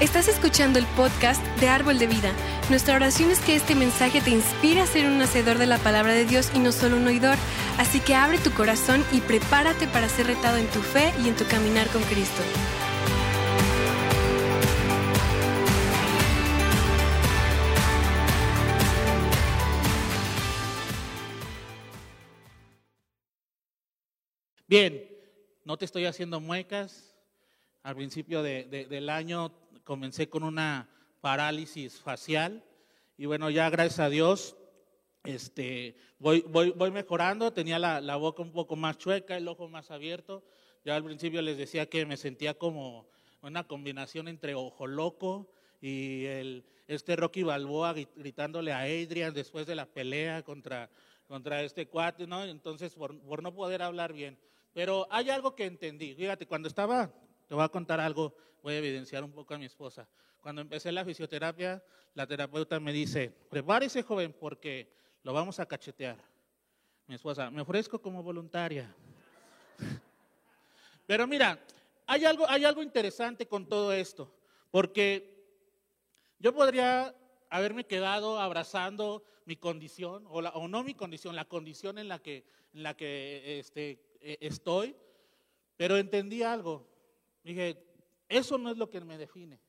Estás escuchando el podcast de Árbol de Vida. Nuestra oración es que este mensaje te inspire a ser un hacedor de la palabra de Dios y no solo un oidor. Así que abre tu corazón y prepárate para ser retado en tu fe y en tu caminar con Cristo. Bien, no te estoy haciendo muecas. Al principio de- de- del año comencé con una parálisis facial y bueno, ya gracias a Dios este, voy, voy, voy mejorando. Tenía la, la boca un poco más chueca, el ojo más abierto. Ya al principio les decía que me sentía como una combinación entre ojo loco y el, este Rocky Balboa gri- gritándole a Adrian después de la pelea contra, contra este cuate, ¿no? Entonces, por, por no poder hablar bien. Pero hay algo que entendí. Fíjate, cuando estaba, te voy a contar algo, voy a evidenciar un poco a mi esposa. Cuando empecé la fisioterapia, la terapeuta me dice, prepárese joven porque lo vamos a cachetear. Mi esposa, me ofrezco como voluntaria. Pero mira, hay algo, hay algo interesante con todo esto, porque yo podría haberme quedado abrazando mi condición, o, la- o no mi condición, la condición en la que, en la que este, eh, estoy, pero entendí algo. Dije, eso no es lo que me define.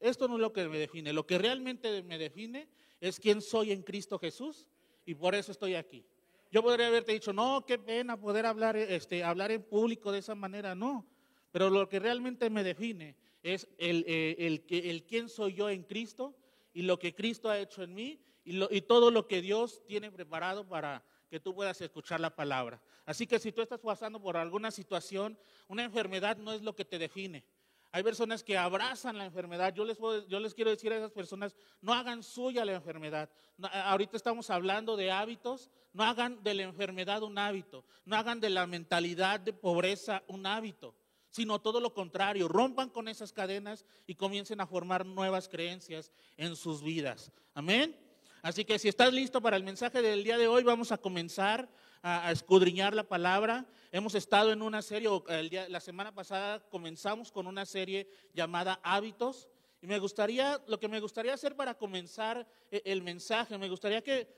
Esto no es lo que me define. Lo que realmente me define es quién soy en Cristo Jesús y por eso estoy aquí. Yo podría haberte dicho, no, qué pena poder hablar, este, hablar en público de esa manera. No, pero lo que realmente me define es el, eh, el, que- el quién soy yo en Cristo y lo que Cristo ha hecho en mí y, lo- y todo lo que Dios tiene preparado para que tú puedas escuchar la palabra. Así que si tú estás pasando por alguna situación, una enfermedad no es lo que te define. Hay personas que abrazan la enfermedad. Yo les, quiero decir a esas personas, no hagan suya la enfermedad. Ahorita estamos hablando de hábitos. No hagan de la enfermedad un hábito. No hagan de la mentalidad de pobreza un hábito. Sino todo lo contrario. Rompan con esas cadenas y comiencen a formar nuevas creencias en sus vidas. Amén. Así que si estás listo para el mensaje del día de hoy, vamos a comenzar a, escudriñar la palabra. Hemos estado en una serie, el la semana pasada comenzamos con una serie llamada Hábitos. Y me gustaría, lo que me gustaría hacer para comenzar eh, el mensaje, me gustaría que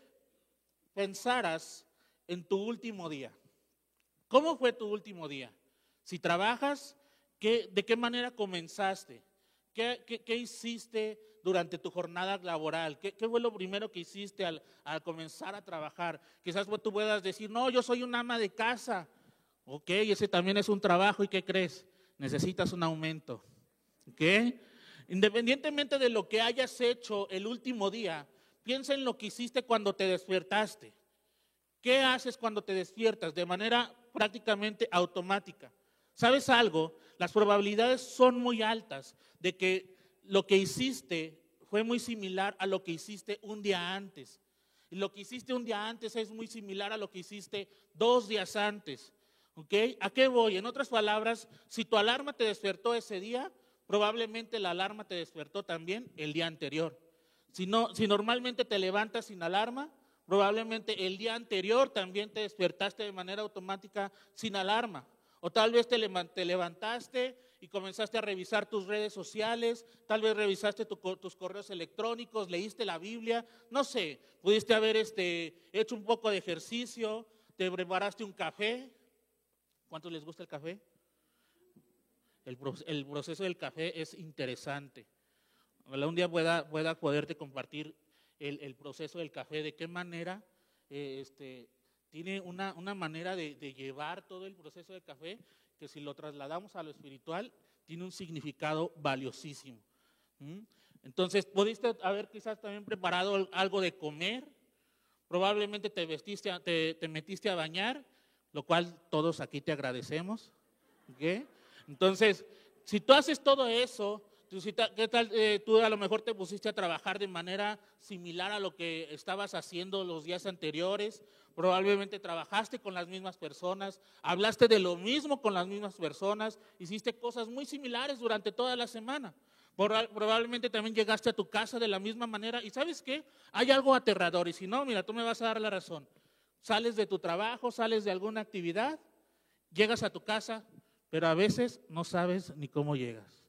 pensaras en tu último día. ¿Cómo fue tu último día? Si trabajas, ¿qué- ¿de qué manera comenzaste? ¿Qué, qué- qué hiciste durante tu jornada laboral? ¿Qué, qué fue lo primero que hiciste al, al comenzar a trabajar? Quizás tú puedas decir, no, yo soy un ama de casa. Ok, ese también es un trabajo y ¿qué crees? Necesitas un aumento. ¿Ok? Independientemente de lo que hayas hecho el último día, piensa en lo que hiciste cuando te despertaste. ¿Qué haces cuando te despiertas? De manera prácticamente automática. ¿Sabes algo? Las probabilidades son muy altas de que lo que hiciste fue muy similar a lo que hiciste un día antes. Y lo que hiciste un día antes es muy similar a lo que hiciste dos días antes. ¿Ok? ¿A qué voy? En otras palabras, si tu alarma te despertó ese día, probablemente la alarma te despertó también el día anterior. Si, no, si normalmente te levantas sin alarma, probablemente el día anterior también te despertaste de manera automática sin alarma. O tal vez te, levantaste y comenzaste a revisar tus redes sociales, tal vez revisaste tus correos electrónicos, leíste la Biblia, no sé, pudiste haber este, hecho un poco de ejercicio, te preparaste un café. ¿Cuántos les gusta el café? El, pro- el proceso del café es interesante. Un día pueda, pueda poderte compartir el, el proceso del café, de qué manera eh, este, tiene una, una manera de, de llevar todo el proceso del café, que si lo trasladamos a lo espiritual, tiene un significado valiosísimo. ¿Mm? Entonces, pudiste haber quizás también preparado algo de comer, probablemente te, vestiste, te, te metiste a bañar, lo cual todos aquí te agradecemos. ¿ok? Entonces, si tú haces todo eso, ¿qué tal? eh, tú a lo mejor te pusiste a trabajar de manera similar a lo que estabas haciendo los días anteriores, probablemente trabajaste con las mismas personas, hablaste de lo mismo con las mismas personas, hiciste cosas muy similares durante toda la semana. Proba- Probablemente también llegaste a tu casa de la misma manera. ¿Y sabes qué? Hay algo aterrador. Y si no, mira, tú me vas a dar la razón. Sales de tu trabajo, sales de alguna actividad, llegas a tu casa, pero a veces no sabes ni cómo llegas.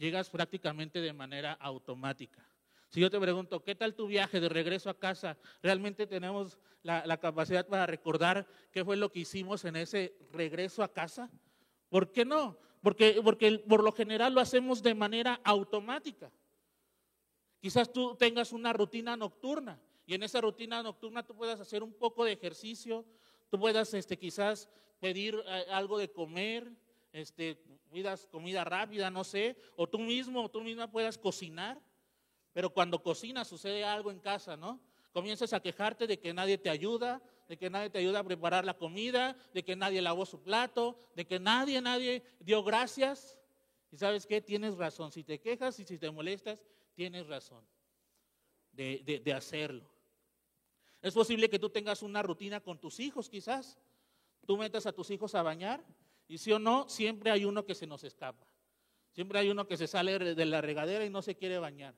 Llegas prácticamente de manera automática. Si yo te pregunto, ¿qué tal tu viaje de regreso a casa? ¿Realmente tenemos la, capacidad para recordar qué fue lo que hicimos en ese regreso a casa? ¿Por qué no? Porque, porque por lo general lo hacemos de manera automática. Quizás tú tengas una rutina nocturna y en esa rutina nocturna tú puedas hacer un poco de ejercicio, tú puedas este, quizás pedir eh, algo de comer, este, pidas comida rápida, no sé, o tú mismo o tú misma puedas cocinar. Pero cuando cocinas sucede algo en casa, ¿no? Comienzas a quejarte de que nadie te ayuda, de que nadie te ayuda a preparar la comida, de que nadie lavó su plato, de que nadie, nadie dio gracias. Y sabes qué, tienes razón. Si te quejas y si te molestas, tienes razón de, de hacerlo. Es posible que tú tengas una rutina con tus hijos, quizás. Tú metas a tus hijos a bañar y si o no, siempre hay uno que se nos escapa. Siempre hay uno que se sale de la regadera y no se quiere bañar.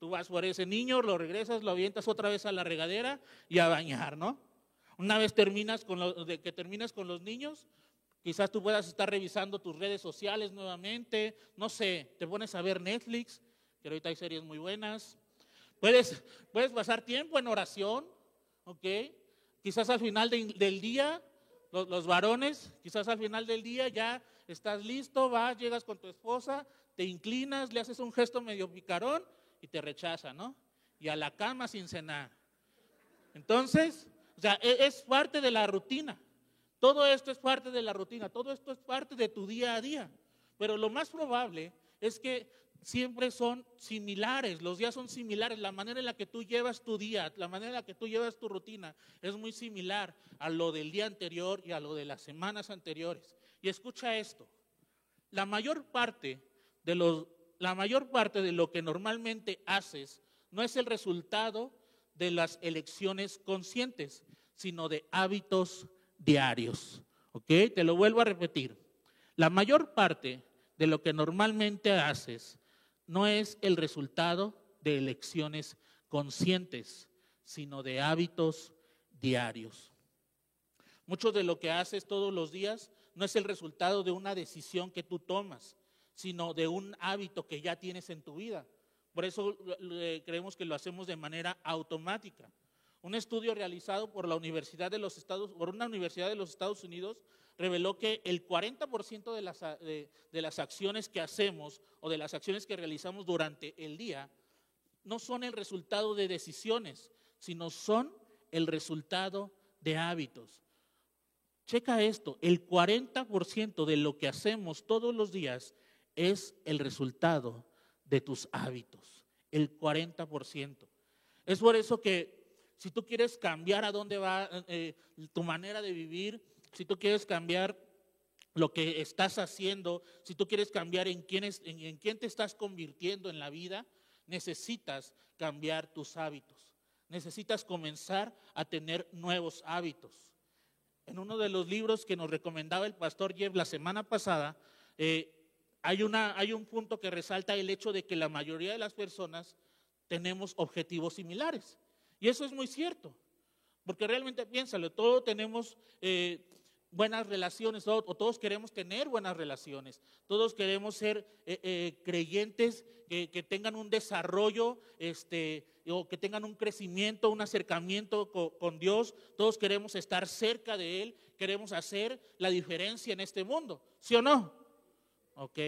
Tú vas por ese niño, lo regresas, lo avientas otra vez a la regadera y a bañar, ¿no? Una vez terminas con de que terminas con los niños, quizás tú puedas estar revisando tus redes sociales nuevamente, no sé, te pones a ver Netflix, que ahorita hay series muy buenas. Puedes, puedes pasar tiempo en oración, ¿ok? Quizás al final del día, los, varones, quizás al final del día ya estás listo, vas, llegas con tu esposa, te inclinas, le haces un gesto medio picarón y te rechaza, ¿no? Y a la cama sin cenar. Entonces, o sea, e, es parte de la rutina. Todo esto es parte de la rutina, todo esto es parte de tu día a día. Pero lo más probable es que siempre son similares, los días son similares, la manera en la que tú llevas tu día, la manera en la que tú llevas tu rutina es muy similar a lo del día anterior y a lo de las semanas anteriores. Y escucha esto, la mayor parte de los la mayor parte de lo que normalmente haces no es el resultado de las elecciones conscientes, sino de hábitos diarios. ¿Ok? Te lo vuelvo a repetir. La mayor parte de lo que normalmente haces no es el resultado de elecciones conscientes, sino de hábitos diarios. Mucho de lo que haces todos los días no es el resultado de una decisión que tú tomas, sino de un hábito que ya tienes en tu vida. Por eso creemos que lo hacemos de manera automática. Un estudio realizado por la Universidad de los Estados, por una universidad de los Estados Unidos reveló que el 40% de las, de, de las acciones que hacemos o de las acciones que realizamos durante el día no son el resultado de decisiones, sino son el resultado de hábitos. Checa esto, el 40% de lo que hacemos todos los días es el resultado de tus hábitos, el 40%. Es por eso que si tú quieres cambiar a dónde va eh, tu manera de vivir, si tú quieres cambiar lo que estás haciendo, si tú quieres cambiar en quién, te estás convirtiendo en la vida, necesitas cambiar tus hábitos. Necesitas comenzar a tener nuevos hábitos. En uno de los libros que nos recomendaba el pastor Jeff la semana pasada, eh, hay un punto que resalta el hecho de que la mayoría de las personas tenemos objetivos similares. Y eso es muy cierto, porque realmente piénsalo, todos tenemos eh, buenas relaciones, o, todos queremos tener buenas relaciones, todos queremos ser eh, eh, creyentes que, tengan un desarrollo, este, o que tengan un crecimiento, un acercamiento con Dios, todos queremos estar cerca de Él, queremos hacer la diferencia en este mundo, ¿sí o no? Ok.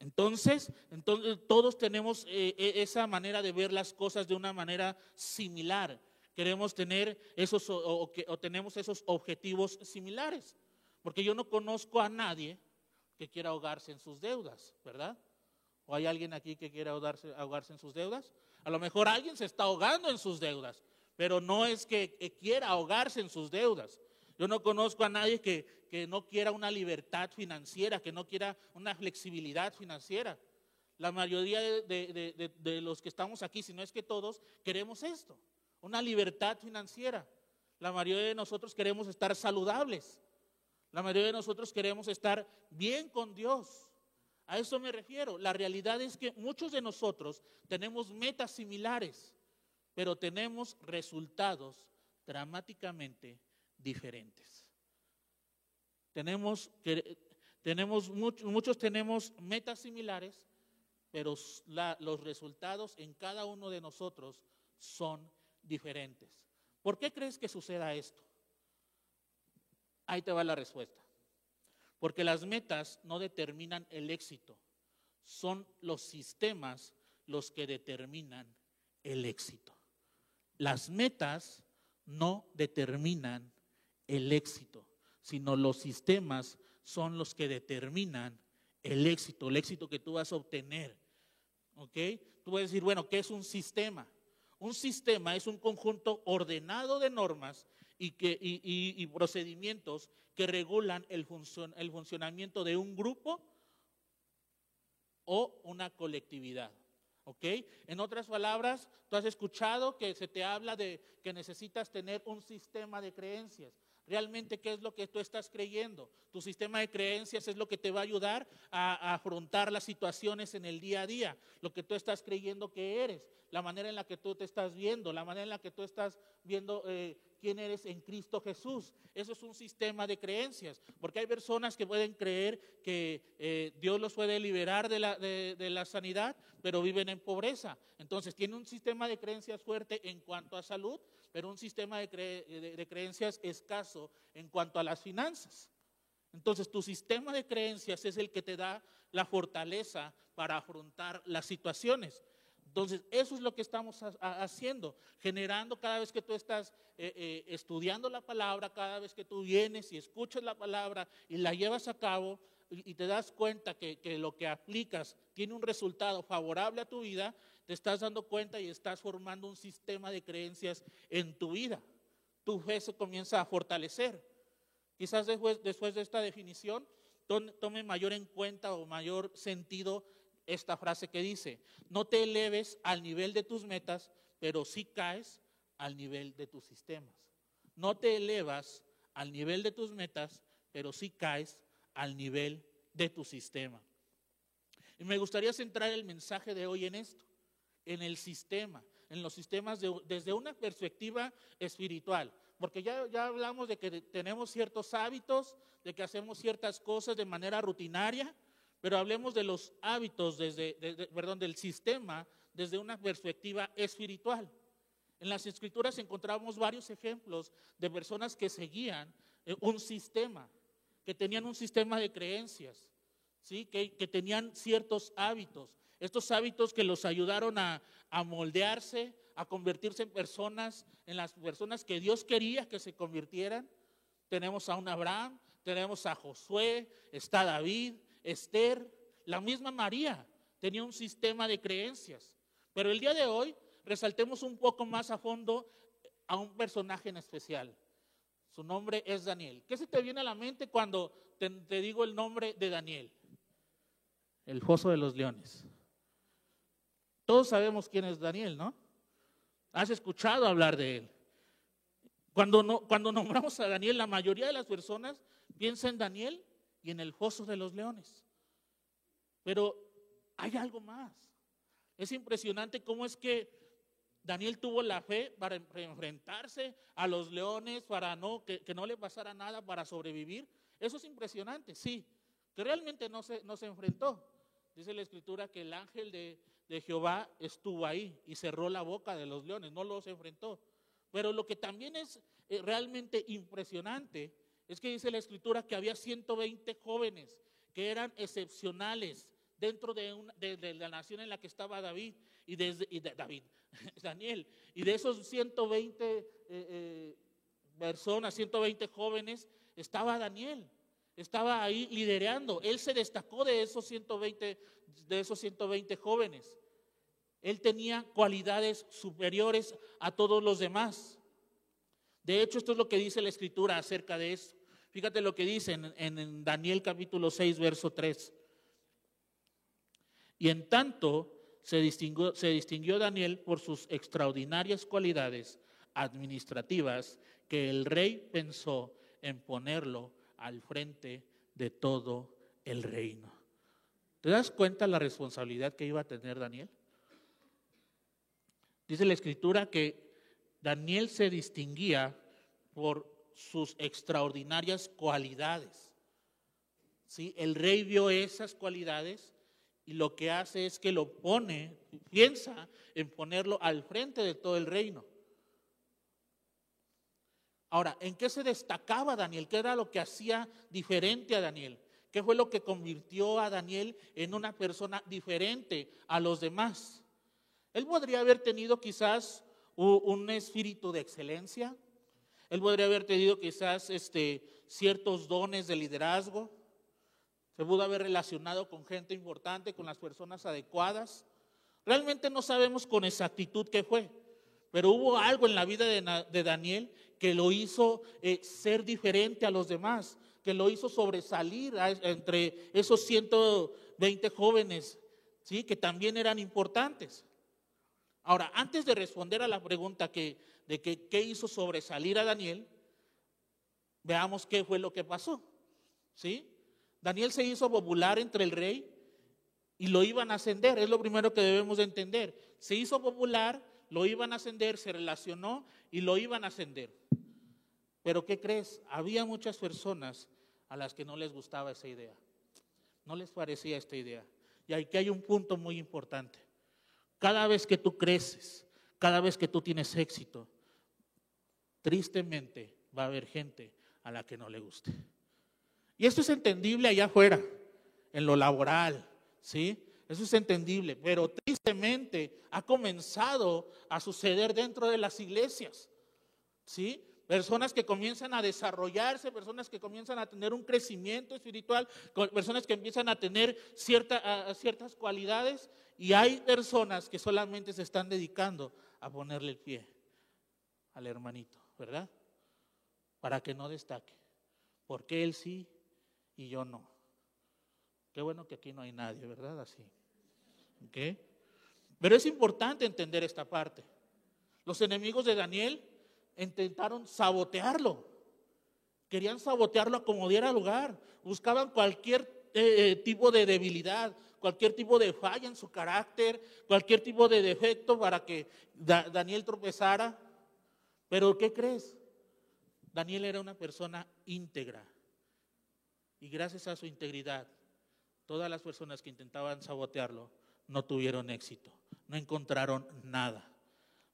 Entonces, entonces todos tenemos eh, e, esa manera de ver las cosas de una manera similar. Queremos tener esos o, tenemos esos objetivos similares. Porque yo no conozco a nadie que quiera ahogarse en sus deudas, ¿verdad? ¿O hay alguien aquí que quiera ahogarse, ahogarse en sus deudas? A lo mejor alguien se está ahogando en sus deudas, pero no es que quiera ahogarse en sus deudas. Yo no conozco a nadie que, que no quiera una libertad financiera, que no quiera una flexibilidad financiera. La mayoría de, los que estamos aquí, si no es que todos, queremos esto, una libertad financiera. La mayoría de nosotros queremos estar saludables. La mayoría de nosotros queremos estar bien con Dios. A eso me refiero. La realidad es que muchos de nosotros tenemos metas similares, pero tenemos resultados dramáticamente diferentes. Tenemos, tenemos muchos tenemos metas similares, pero los resultados en cada uno de nosotros son diferentes. ¿Por qué crees que suceda esto? Ahí te va la respuesta. Porque las metas no determinan el éxito, son los sistemas los que determinan el éxito. Las metas no determinan el éxito, sino los sistemas son los que determinan el éxito, el éxito que tú vas a obtener. ¿Ok? Tú puedes decir, bueno, ¿qué es un sistema? Un sistema es un conjunto ordenado de normas y, que, y, procedimientos que regulan el, el funcionamiento de un grupo o una colectividad. ¿Ok? En otras palabras, tú has escuchado que se te habla de que necesitas tener un sistema de creencias. Realmente, ¿qué es lo que tú estás creyendo? Tu sistema de creencias es lo que te va a ayudar a, afrontar las situaciones en el día a día, lo que tú estás creyendo que eres, la manera en la que tú te estás viendo, la manera en la que tú estás viendo eh, quién eres en Cristo Jesús. Eso es un sistema de creencias, porque hay personas que pueden creer que eh, Dios los puede liberar de la, de la sanidad, pero viven en pobreza. Entonces, tiene un sistema de creencias fuerte en cuanto a salud, pero un sistema de, creencias escaso en cuanto a las finanzas. Entonces tu sistema de creencias es el que te da la fortaleza para afrontar las situaciones. Entonces, eso es lo que estamos haciendo, generando cada vez que tú estás eh, eh, estudiando la palabra, cada vez que tú vienes y escuchas la palabra y la llevas a cabo y, te das cuenta que, lo que aplicas tiene un resultado favorable a tu vida, te estás dando cuenta y estás formando un sistema de creencias en tu vida. Tu fe se comienza a fortalecer. Quizás después de esta definición tome mayor en cuenta o mayor sentido esta frase que dice, no te eleves al nivel de tus metas, pero sí caes al nivel de tus sistemas. No te elevas al nivel de tus metas, pero sí caes al nivel de tu sistema. Y me gustaría centrar el mensaje de hoy en esto en el sistema, en los sistemas desde una perspectiva espiritual. Porque ya, ya hablamos de que tenemos ciertos hábitos, de que hacemos ciertas cosas de manera rutinaria, pero hablemos de los hábitos, desde, perdón, del sistema desde una perspectiva espiritual. En las escrituras encontramos varios ejemplos de personas que seguían eh, un sistema, que tenían un sistema de creencias, ¿sí? que, que tenían ciertos hábitos. Estos hábitos que los ayudaron a, moldearse, a convertirse en personas, en las personas que Dios quería que se convirtieran. Tenemos a un Abraham, tenemos a Josué, está David, Esther, la misma María tenía un sistema de creencias. Pero el día de hoy resaltemos un poco más a fondo a un personaje en especial. Su nombre es Daniel. ¿Qué se te viene a la mente cuando te, digo el nombre de Daniel? El foso de los leones. Todos sabemos quién es Daniel, ¿no? Has escuchado hablar de él. Cuando, no, cuando nombramos a Daniel, la mayoría de las personas piensa en Daniel y en el foso de los leones. Pero hay algo más. Es impresionante cómo es que Daniel tuvo la fe para enfrentarse a los leones, para no, que, no le pasara nada, para sobrevivir. Eso es impresionante, sí, que realmente no se, no se enfrentó. Dice la escritura que el ángel de, de Jehová estuvo ahí y cerró la boca de los leones, no los enfrentó. Pero lo que también es eh, realmente impresionante es que dice la escritura que había 120 jóvenes que eran excepcionales dentro de, la nación en la que estaba David y, desde, David, Daniel. Y de esos 120 eh, eh, personas, 120 jóvenes, estaba Daniel. Estaba ahí liderando. Él se destacó de esos 120, de esos 120 jóvenes. Él tenía cualidades superiores a todos los demás. De hecho, esto es lo que dice la escritura acerca de eso. Fíjate lo que dice en, Daniel capítulo 6, verso 3. Y en tanto se distinguió, se distinguió Daniel por sus extraordinarias cualidades administrativas que el rey pensó en ponerlo al frente de todo el reino. ¿Te das cuenta la responsabilidad que iba a tener Daniel? Dice la escritura que Daniel se distinguía por sus extraordinarias cualidades. ¿Sí? El rey vio esas cualidades y lo que hace es que lo pone, piensa en ponerlo al frente de todo el reino. Ahora, ¿en qué se destacaba Daniel? ¿Qué era lo que hacía diferente a Daniel? ¿Qué fue lo que convirtió a Daniel en una persona diferente a los demás? Él podría haber tenido quizás un espíritu de excelencia. Él podría haber tenido quizás este, ciertos dones de liderazgo. Se pudo haber relacionado con gente importante, con las personas adecuadas. Realmente no sabemos con exactitud qué fue, pero hubo algo en la vida de, Daniel que lo hizo eh, ser diferente a los demás, que lo hizo sobresalir entre esos 120 jóvenes, ¿sí? que también eran importantes. Ahora, antes de responder a la pregunta que, de que, qué hizo sobresalir a Daniel, veamos qué fue lo que pasó. ¿Sí? Daniel se hizo popular entre el rey y lo iban a ascender, es lo primero que debemos de entender. Se hizo popular, lo iban a ascender, se relacionó y lo iban a ascender. Pero ¿qué crees? Había muchas personas a las que no les gustaba esa idea. No les parecía esta idea. Y aquí hay un punto muy importante. Cada vez que tú creces, cada vez que tú tienes éxito, tristemente va a haber gente a la que no le guste. Y esto es entendible allá afuera, en lo laboral, ¿sí? Eso es entendible, pero tristemente ha comenzado a suceder dentro de las iglesias, ¿sí? Personas que comienzan a desarrollarse, personas que comienzan a tener un crecimiento espiritual, personas que empiezan a tener ciertas cualidades y hay personas que solamente se están dedicando a ponerle el pie al hermanito, ¿verdad? Para que no destaque. Porque él sí y yo no. Qué bueno que aquí no hay nadie, ¿verdad? Así. ¿Okay? Pero es importante entender esta parte. Los enemigos de Daniel intentaron sabotearlo. Querían sabotearlo a como diera lugar. Buscaban cualquier eh, eh, tipo de debilidad, cualquier tipo de falla en su carácter, cualquier tipo de defecto para que Daniel tropezara. Pero ¿qué crees? Daniel era una persona íntegra. Y gracias a su integridad, todas las personas que intentaban sabotearlo no tuvieron éxito, no encontraron nada.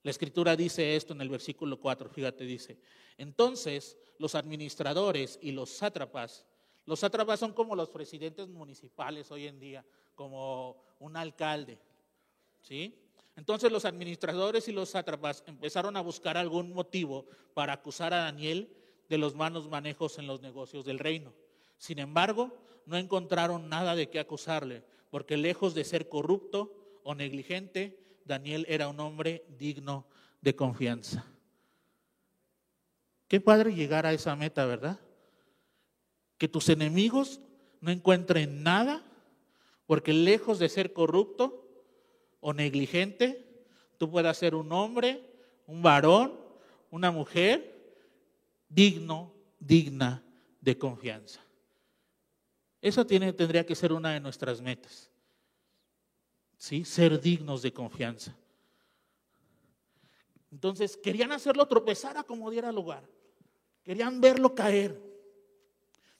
La escritura dice esto en el versículo 4, fíjate, dice, entonces los administradores y los sátrapas, los sátrapas son como los presidentes municipales hoy en día, como un alcalde, ¿sí? Entonces los administradores y los sátrapas empezaron a buscar algún motivo para acusar a Daniel de los malos manejos en los negocios del reino. Sin embargo, no encontraron nada de qué acusarle, porque lejos de ser corrupto o negligente, Daniel era un hombre digno de confianza. Qué padre llegar a esa meta, ¿verdad? Que tus enemigos no encuentren nada, porque lejos de ser corrupto o negligente, tú puedas ser un hombre, un varón, una mujer digno, digna de confianza. Eso tiene, tendría que ser una de nuestras metas. ¿sí? Ser dignos de confianza. Entonces, querían hacerlo tropezar a como diera lugar. Querían verlo caer.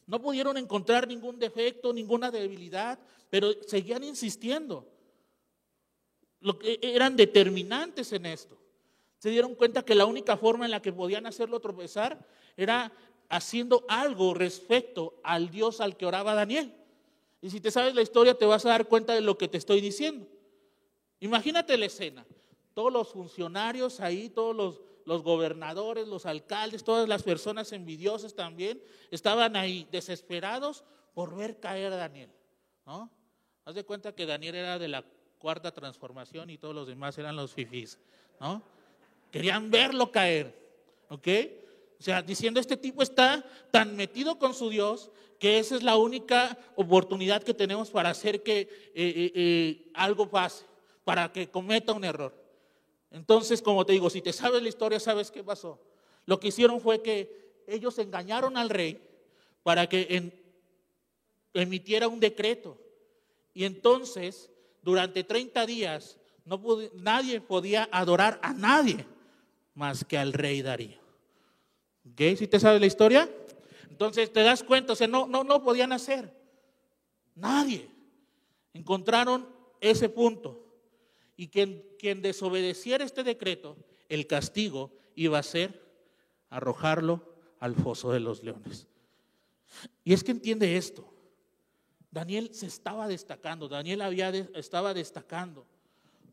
No pudieron encontrar ningún defecto, ninguna debilidad, pero seguían insistiendo. Lo que eran determinantes en esto. Se dieron cuenta que la única forma en la que podían hacerlo tropezar era haciendo algo respecto al Dios al que oraba Daniel. Y si te sabes la historia, te vas a dar cuenta de lo que te estoy diciendo. Imagínate la escena. Todos los funcionarios ahí, todos los, gobernadores, los alcaldes, todas las personas envidiosas también, estaban ahí desesperados por ver caer a Daniel. ¿no? Haz de cuenta que Daniel era de la cuarta transformación y todos los demás eran los fifís. ¿no? Querían verlo caer. ¿Ok? O sea, diciendo, este tipo está tan metido con su Dios que esa es la única oportunidad que tenemos para hacer que eh, eh, eh, algo pase para que cometa un error. Entonces, como te digo, si te sabes la historia, sabes qué pasó. Lo que hicieron fue que ellos engañaron al rey para que emitiera un decreto. Y entonces, durante 30 días, no nadie podía adorar a nadie más que al rey Darío. ¿Ok? ¿Si te sabes la historia? Entonces te das cuenta, o sea, no, no, no podían hacer. Nadie. Encontraron ese punto. Y quien, quien desobedeciera este decreto, el castigo iba a ser arrojarlo al foso de los leones. Y es que entiende esto. Daniel se estaba destacando, Daniel había estaba destacando.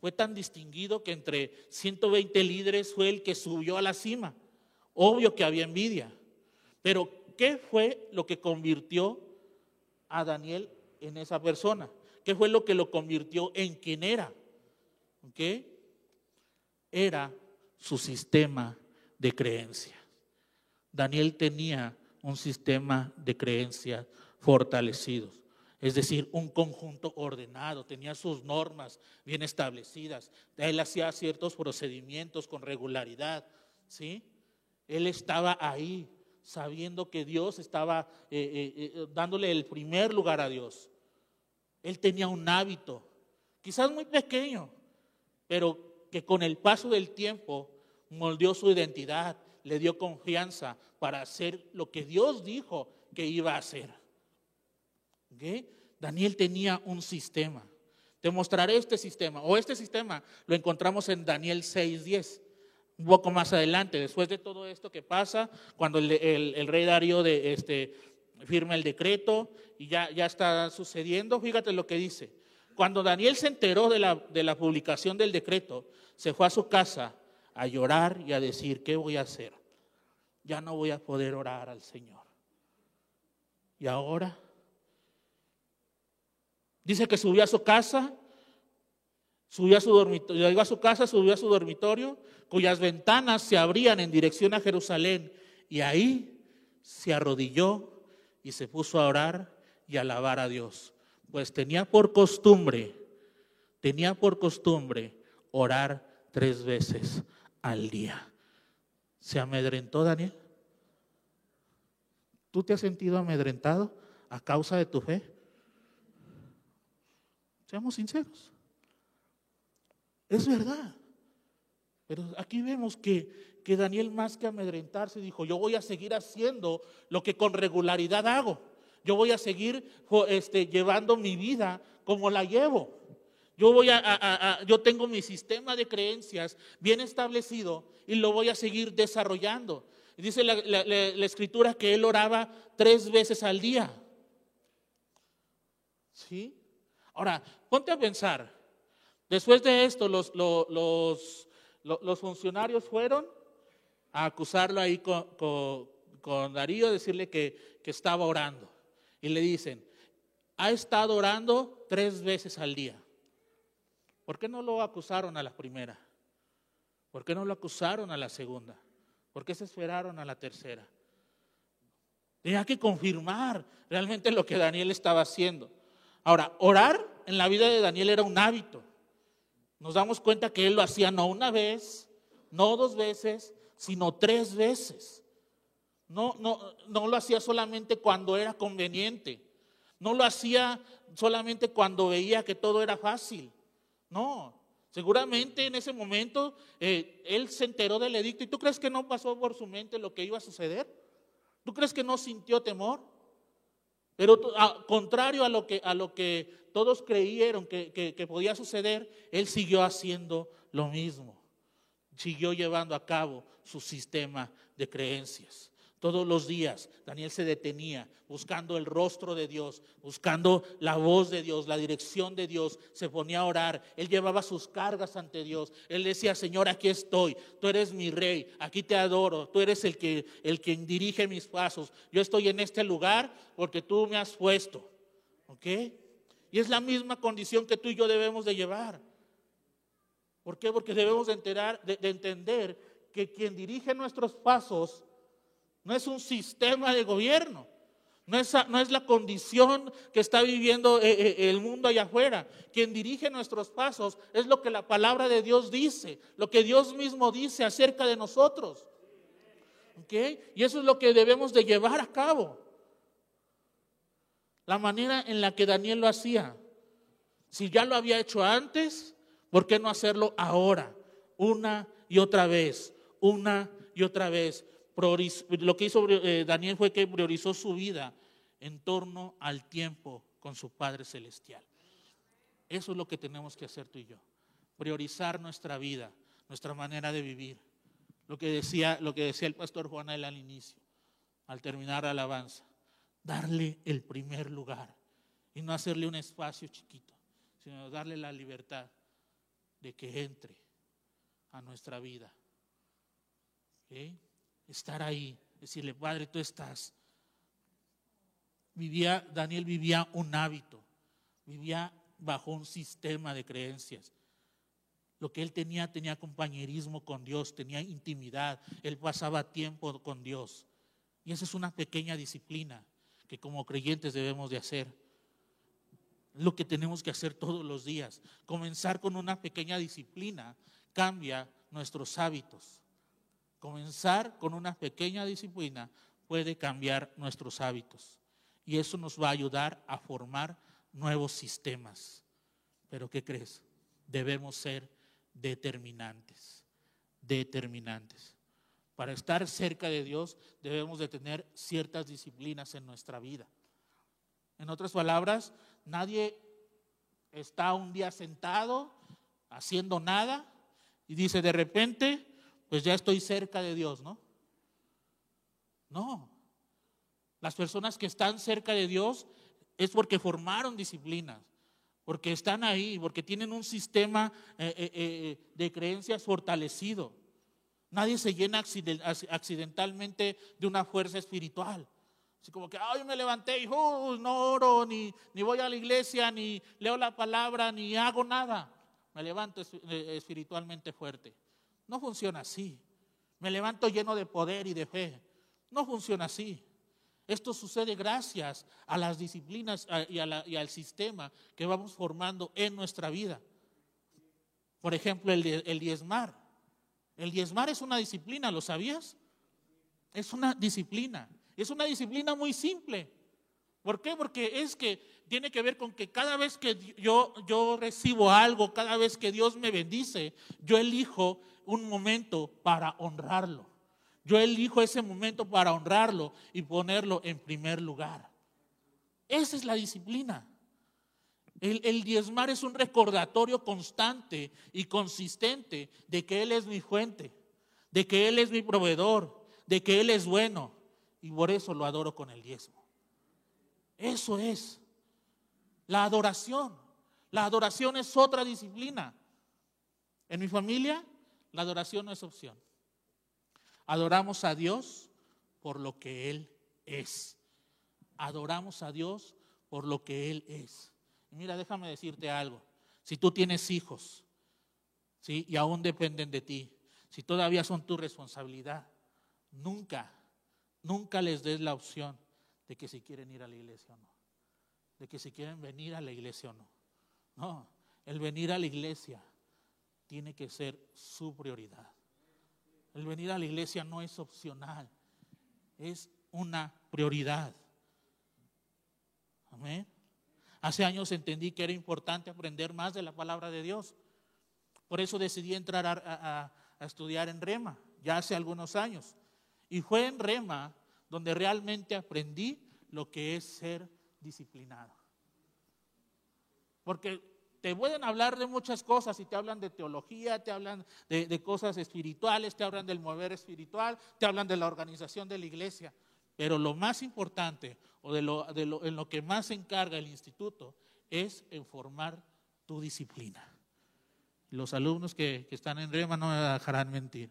Fue tan distinguido que entre 120 líderes fue el que subió a la cima. Obvio que había envidia. Pero ¿qué fue lo que convirtió a Daniel en esa persona? ¿Qué fue lo que lo convirtió en quien era? ¿Qué? Era su sistema de creencias. Daniel tenía un sistema de creencias fortalecidos, es decir, un conjunto ordenado, tenía sus normas bien establecidas, él hacía ciertos procedimientos con regularidad, ¿sí? Él estaba ahí sabiendo que Dios estaba eh, eh, eh, dándole el primer lugar a Dios. Él tenía un hábito, quizás muy pequeño, pero que con el paso del tiempo moldeó su identidad, le dio confianza para hacer lo que Dios dijo que iba a hacer. Daniel tenía un sistema. Te mostraré este sistema, o este sistema lo encontramos en Daniel 6:10, un poco más adelante, después de todo esto que pasa, cuando el, rey Darío de, este, firma el decreto y ya, ya está sucediendo, fíjate lo que dice. Cuando Daniel se enteró de la, de la publicación del decreto, se fue a su casa a llorar y a decir, ¿qué voy a hacer? Ya no voy a poder orar al Señor. Y ahora, dice que subió a su casa, subió a su dormitorio, a su casa, subió a su dormitorio, cuyas ventanas se abrían en dirección a Jerusalén, y ahí se arrodilló y se puso a orar y a alabar a Dios, pues tenía por costumbre, tenía por costumbre orar tres veces al día. ¿Se amedrentó Daniel? ¿Tú te has sentido amedrentado a causa de tu fe? Seamos sinceros. Es verdad. Pero aquí vemos que, que Daniel más que amedrentarse dijo, yo voy a seguir haciendo lo que con regularidad hago. Yo voy a seguir este, llevando mi vida como la llevo. Yo, voy a, yo tengo mi sistema de creencias bien establecido y lo voy a seguir desarrollando. Dice la, escritura que él oraba tres veces al día. ¿Sí? Ahora, ponte a pensar. Después de esto, los, funcionarios fueron a acusarlo ahí con, con, Darío, decirle que, que estaba orando. Y le dicen, ha estado orando tres veces al día. ¿Por qué no lo acusaron a la primera? ¿Por qué no lo acusaron a la segunda? ¿Por qué se esperaron a la tercera? Tenía que confirmar realmente lo que Daniel estaba haciendo. Ahora, orar en la vida de Daniel era un hábito. Nos damos cuenta que él lo hacía no una vez, no dos veces, sino tres veces. No, no, no lo hacía solamente cuando era conveniente. No lo hacía solamente cuando veía que todo era fácil. No, seguramente en ese momento eh, él se enteró del edicto y tú crees que no pasó por su mente lo que iba a suceder. ¿Tú crees que no sintió temor? Pero contrario a lo que, a lo que todos creyeron que, que podía suceder, él siguió haciendo lo mismo. Siguió llevando a cabo su sistema de creencias. Todos los días Daniel se detenía buscando el rostro de Dios, buscando la voz de Dios, la dirección de Dios. Se ponía a orar. Él llevaba sus cargas ante Dios. Él decía, Señor, aquí estoy. Tú eres mi rey. Aquí te adoro. Tú eres el que el quien dirige mis pasos. Yo estoy en este lugar porque tú me has puesto. ¿Ok? Y es la misma condición que tú y yo debemos de llevar. ¿Por qué? Porque debemos de, enterar, de entender que quien dirige nuestros pasos no es un sistema de gobierno. No es, no es, la condición que está viviendo eh, eh, el mundo allá afuera. Quien dirige nuestros pasos es lo que la palabra de Dios dice, lo que Dios mismo dice acerca de nosotros. Y eso es lo que debemos de llevar a cabo. La manera en la que Daniel lo hacía. Si ya lo había hecho antes, ¿por qué no hacerlo ahora? Una y otra vez, una y otra vez lo que hizo eh, Daniel fue que priorizó su vida en torno al tiempo con su Padre Celestial. Eso es lo que tenemos que hacer tú y yo. Priorizar nuestra vida, nuestra manera de vivir. Lo que decía, lo que decía el pastor Juanel al inicio, al terminar la alabanza. Darle el primer lugar y no hacerle un espacio chiquito, sino darle la libertad de que entre a nuestra vida. Estar ahí, decirle, Padre, tú estás. Vivía, Daniel vivía un hábito, vivía bajo un sistema de creencias. Lo que él tenía, tenía compañerismo con Dios, tenía intimidad, él pasaba tiempo con Dios. Y esa es una pequeña disciplina que como creyentes debemos de hacer. Lo que tenemos que hacer todos los días. Comenzar con una pequeña disciplina cambia nuestros hábitos. Comenzar con una pequeña disciplina puede cambiar nuestros hábitos. Y eso nos va a ayudar a formar nuevos sistemas. Pero ¿qué crees? Debemos ser determinantes. Determinantes. Para estar cerca de Dios debemos de tener ciertas disciplinas en nuestra vida. En otras palabras, nadie está un día sentado haciendo nada y dice de repente, pues ya estoy cerca de Dios, ¿no? No. Las personas que están cerca de Dios es porque formaron disciplinas, porque están ahí, porque tienen un sistema eh, eh, eh, de creencias fortalecido. Nadie se llena accidentalmente de una fuerza espiritual. Así como que, ay, me levanté y oh, no oro, ni, ni voy a la iglesia, ni leo la palabra, ni hago nada me levanto espiritualmente fuerte. No funciona así. Me levanto lleno de poder y de fe. No funciona así. Esto sucede gracias a las disciplinas y, al sistema que vamos formando en nuestra vida. Por ejemplo, el, el diezmar. El diezmar es una disciplina, ¿lo sabías? Es una disciplina. Es una disciplina muy simple. ¿Por qué? Porque es que tiene que ver con que cada vez que yo, yo recibo algo, cada vez que Dios me bendice, yo elijo un momento para honrarlo. Yo elijo ese momento para honrarlo y ponerlo en primer lugar. Esa es la disciplina. El, el, diezmar es un recordatorio constante y consistente de que Él es mi fuente, de que Él es mi proveedor, de que Él es bueno. Y por eso lo adoro con el diezmo. Eso es. La adoración. La adoración es otra disciplina. En mi familia, la adoración no es opción. Adoramos a Dios por lo que Él es. Adoramos a Dios por lo que Él es. mira, déjame decirte algo. Si tú tienes hijos, ¿sí? Y aún dependen de ti, si todavía son tu responsabilidad, nunca, nunca les des la opción de que si quieren ir a la iglesia o no de que si quieren venir a la iglesia o no. No, el venir a la iglesia tiene que ser su prioridad. El venir a la iglesia no es opcional, es una prioridad. Amén. Hace años entendí que era importante aprender más de la palabra de Dios. Por eso decidí entrar a, estudiar en Rema, ya hace algunos años. Y fue en Rema donde realmente aprendí lo que es ser disciplinado. Porque te pueden hablar de muchas cosas y te hablan de teología, te hablan de, cosas espirituales, te hablan del mover espiritual, te hablan de la organización de la iglesia. Pero lo más importante o de lo, en lo que más se encarga el instituto es en formar tu disciplina. Los alumnos que, que están en Rema no me dejarán mentir.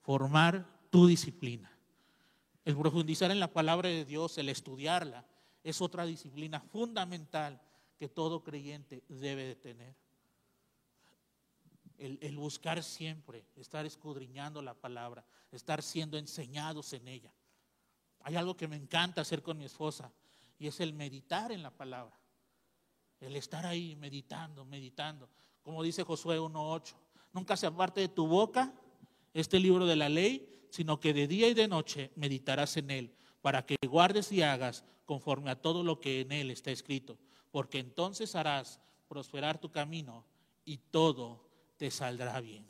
Formar tu disciplina. El profundizar en la palabra de Dios, el estudiarla, es otra disciplina fundamental que todo creyente debe de tener. El, buscar siempre, estar escudriñando la palabra, estar siendo enseñados en ella. Hay algo que me encanta hacer con mi esposa y es el meditar en la palabra. El estar ahí meditando, meditando. Como dice Josué 1.8, nunca se aparte de tu boca este libro de la ley, sino que de día y de noche meditarás en él, para que guardes y hagas conforme a todo lo que en él está escrito, porque entonces harás prosperar tu camino y todo te saldrá bien.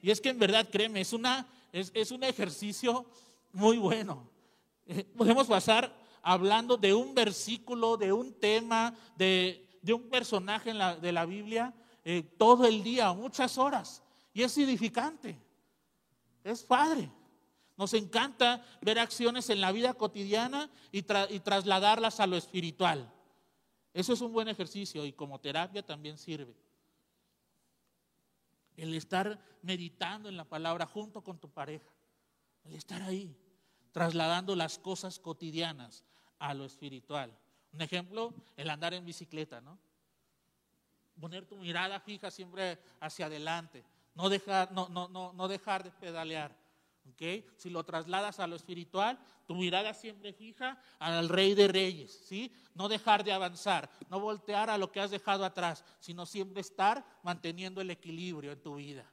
Y es que en verdad, créeme, es, una, es, un ejercicio muy bueno. Eh, podemos pasar hablando de un versículo, de un tema, de, de un personaje de la Biblia eh, todo el día, muchas horas. Y es edificante. Es padre. Nos encanta ver acciones en la vida cotidiana y, y trasladarlas a lo espiritual. Eso es un buen ejercicio y como terapia también sirve. El estar meditando en la palabra junto con tu pareja. El estar ahí, trasladando las cosas cotidianas a lo espiritual. Un ejemplo, el andar en bicicleta, ¿no? Poner tu mirada fija siempre hacia adelante, no dejar, no, no, no, no dejar de pedalear. ¿Okay? Si lo trasladas a lo espiritual, tu mirada siempre fija al Rey de Reyes, ¿sí? No dejar de avanzar, no voltear a lo que has dejado atrás, sino siempre estar manteniendo el equilibrio en tu vida.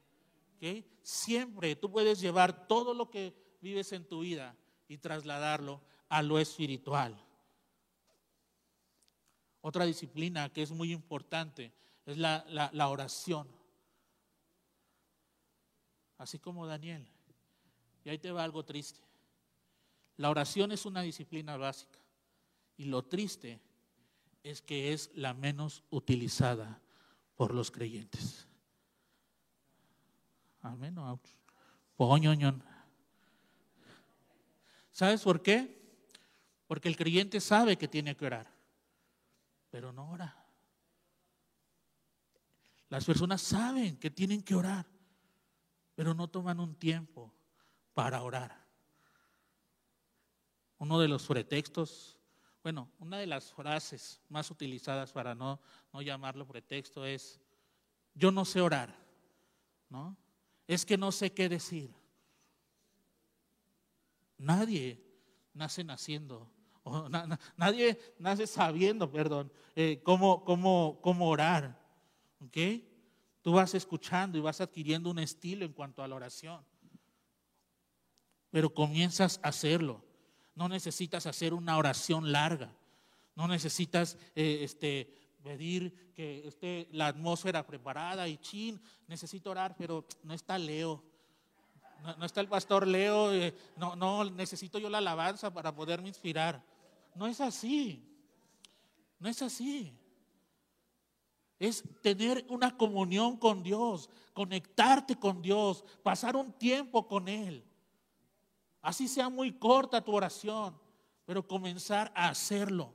¿okay? Siempre tú puedes llevar todo lo que vives en tu vida y trasladarlo a lo espiritual. Otra disciplina que es muy importante es la, la, oración. Así como Daniel. Y ahí te va algo triste. La oración es una disciplina básica. Y lo triste es que es la menos utilizada por los creyentes. Amén. ¿Sabes por qué? Porque el creyente sabe que tiene que orar, pero no ora. Las personas saben que tienen que orar, pero no toman un tiempo para orar. Uno de los pretextos, bueno, una de las frases más utilizadas para no, no llamarlo pretexto es, yo no sé orar, ¿no? Es que no sé qué decir. Nadie nace naciendo, nadie nace sabiendo, perdón, eh, cómo, cómo, cómo orar. ¿Ok? Tú vas escuchando y vas adquiriendo un estilo en cuanto a la oración. Pero comienzas a hacerlo. No necesitas hacer una oración larga. No necesitas eh, este, pedir que esté la atmósfera preparada y chin, necesito orar, pero no está Leo. No, está el pastor Leo, eh, no, no, necesito yo la alabanza para poderme inspirar. No es así. No es así es tener una comunión con Dios, conectarte con Dios, pasar un tiempo con Él. Así sea muy corta tu oración, pero comenzar a hacerlo.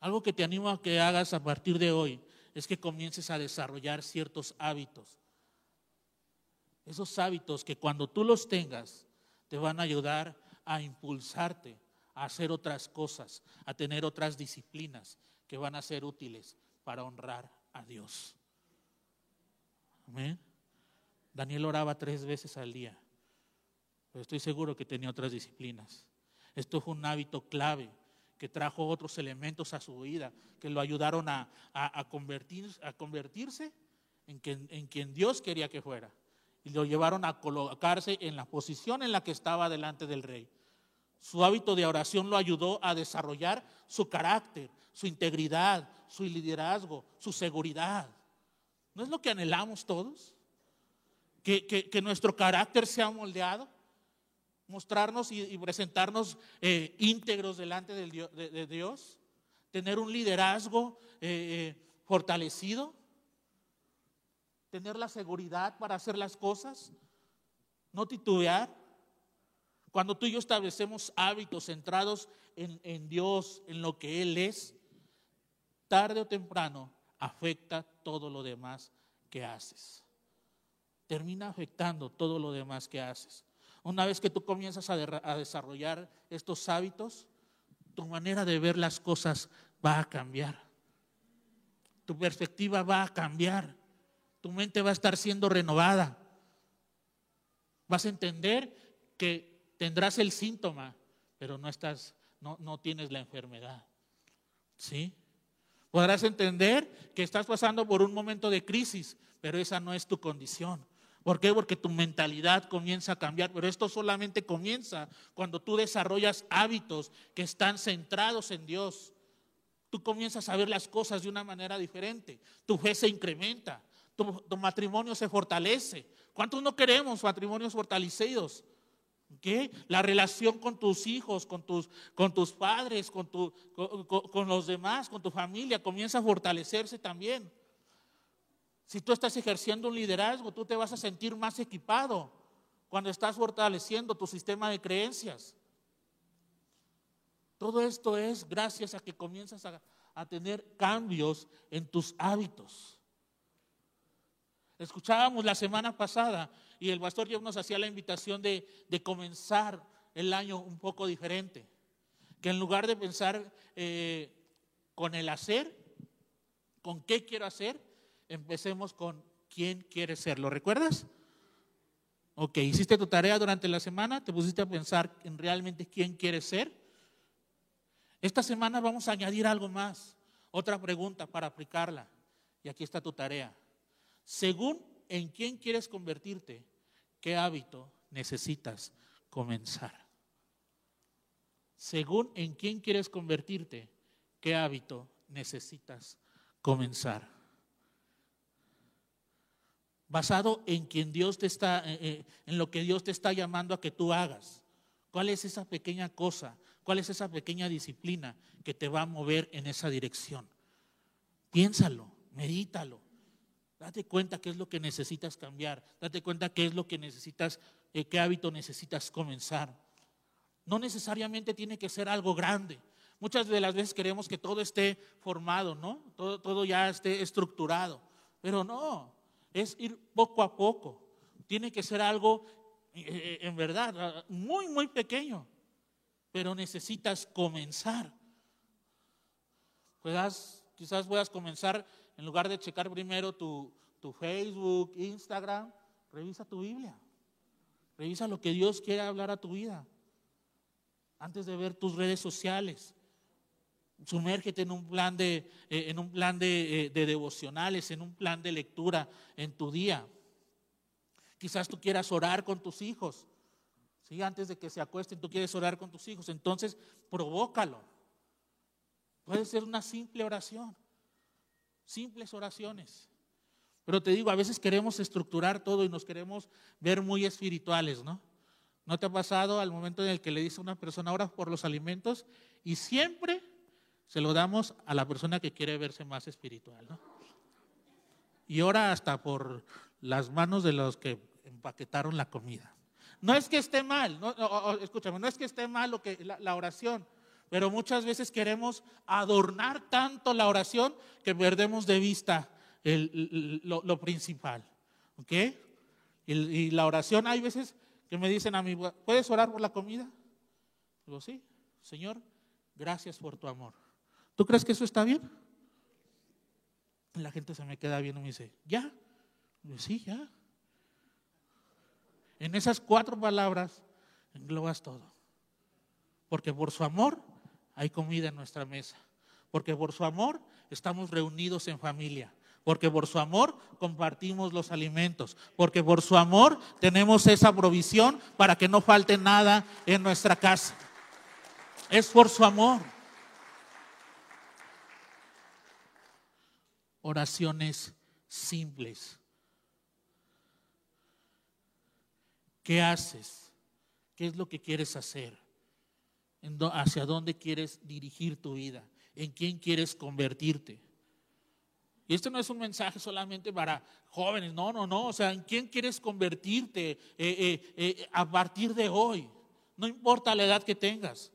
Algo que te animo a que hagas a partir de hoy es que comiences a desarrollar ciertos hábitos. Esos hábitos que cuando tú los tengas te van a ayudar a impulsarte a hacer otras cosas, a tener otras disciplinas que van a ser útiles para honrar a Dios. Amén. Daniel oraba tres veces al día, estoy seguro que tenía otras disciplinas. Esto fue un hábito clave que trajo otros elementos a su vida, que lo ayudaron a, convertir, a convertirse en, en quien Dios quería que fuera. Y lo llevaron a colocarse en la posición en la que estaba delante del rey. Su hábito de oración lo ayudó a desarrollar su carácter, su integridad, su liderazgo, su seguridad. ¿No es lo que anhelamos todos? Que, nuestro carácter sea moldeado, mostrarnos y, presentarnos eh, íntegros delante de, Dios, tener un liderazgo eh, eh, fortalecido, tener la seguridad para hacer las cosas, no titubear. Cuando tú y yo establecemos hábitos centrados en, Dios, en lo que Él es, tarde o temprano afecta todo lo demás que haces. Termina afectando todo lo demás que haces. Una vez que tú comienzas a, desarrollar estos hábitos, tu manera de ver las cosas va a cambiar. Tu perspectiva va a cambiar. Tu mente va a estar siendo renovada. Vas a entender que tendrás el síntoma, pero no estás, no, no tienes la enfermedad. ¿Sí? Podrás entender que estás pasando por un momento de crisis, pero esa no es tu condición. ¿Por qué? Porque tu mentalidad comienza a cambiar, pero esto solamente comienza cuando tú desarrollas hábitos que están centrados en Dios. Tú comienzas a ver las cosas de una manera diferente, tu fe se incrementa, tu, matrimonio se fortalece. ¿Cuántos no queremos matrimonios fortalecidos? ¿Qué? La relación con tus hijos, con tus, con tus padres, con, tu, con, los demás, con tu familia, comienza a fortalecerse también. Si tú estás ejerciendo un liderazgo, tú te vas a sentir más equipado cuando estás fortaleciendo tu sistema de creencias. Todo esto es gracias a que comienzas a, a tener cambios en tus hábitos. Escuchábamos la semana pasada y el pastor ya nos hacía la invitación de, comenzar el año un poco diferente. Que en lugar de pensar eh, con el hacer, con qué quiero hacer, empecemos con quién quiere ser. ¿Lo recuerdas? Ok, hiciste tu tarea durante la semana, te pusiste a pensar en realmente quién quieres ser. Esta semana vamos a añadir algo más, otra pregunta para aplicarla. Y aquí está tu tarea. Según en quién quieres convertirte, qué hábito necesitas comenzar. Según en quién quieres convertirte, qué hábito necesitas comenzar. Basado en quien Dios te está, eh, eh, en lo que Dios te está llamando a que tú hagas. ¿Cuál es esa pequeña cosa? ¿Cuál es esa pequeña disciplina que te va a mover en esa dirección? Piénsalo, medítalo. Date cuenta qué es lo que necesitas cambiar. Date cuenta qué es lo que necesitas, eh, qué hábito necesitas comenzar. No necesariamente tiene que ser algo grande. Muchas de las veces queremos que todo esté formado, ¿no? Todo, todo ya esté estructurado. Pero no, es ir poco a poco. Tiene que ser algo, eh, eh, en verdad, muy, muy pequeño. Pero necesitas comenzar. Puedas, quizás puedas comenzar en lugar de checar primero tu, Facebook, Instagram, revisa tu Biblia. Revisa lo que Dios quiere hablar a tu vida. Antes de ver tus redes sociales. Sumérgete en un plan de, eh, en un plan de, eh, de, devocionales, en un plan de lectura en tu día. Quizás tú quieras orar con tus hijos. ¿sí? Antes de que se acuesten, tú quieres orar con tus hijos. Entonces, provócalo. Puede ser una simple oración simples oraciones. Pero te digo, a veces queremos estructurar todo y nos queremos ver muy espirituales, ¿no? ¿No te ha pasado al momento en el que le dice a una persona, ahora por los alimentos? Y siempre se lo damos a la persona que quiere verse más espiritual, ¿no? Y ahora hasta por las manos de los que empaquetaron la comida. No es que esté mal, escúchame, no es que esté mal lo que, la oración, pero muchas veces queremos adornar tanto la oración que perdemos de vista lo, principal. ¿Ok? Y, la oración, hay veces que me dicen a mí, ¿puedes orar por la comida? Digo, sí, Señor, gracias por tu amor. ¿Tú crees que eso está bien? La gente se me queda viendo y me dice, ¿ya? Sí, ya. En esas cuatro palabras englobas todo. Porque por su amor hay comida en nuestra mesa. Porque por su amor estamos reunidos en familia. Porque por su amor compartimos los alimentos. Porque por su amor tenemos esa provisión para que no falte nada en nuestra casa. Es por su amor. Oraciones simples. ¿Qué haces? ¿Qué es lo que quieres hacer? hacia dónde quieres dirigir tu vida, en quién quieres convertirte. Y esto no es un mensaje solamente para jóvenes, no, no, no, o sea, en quién quieres convertirte eh, eh, eh, a partir de hoy, no importa la edad que tengas.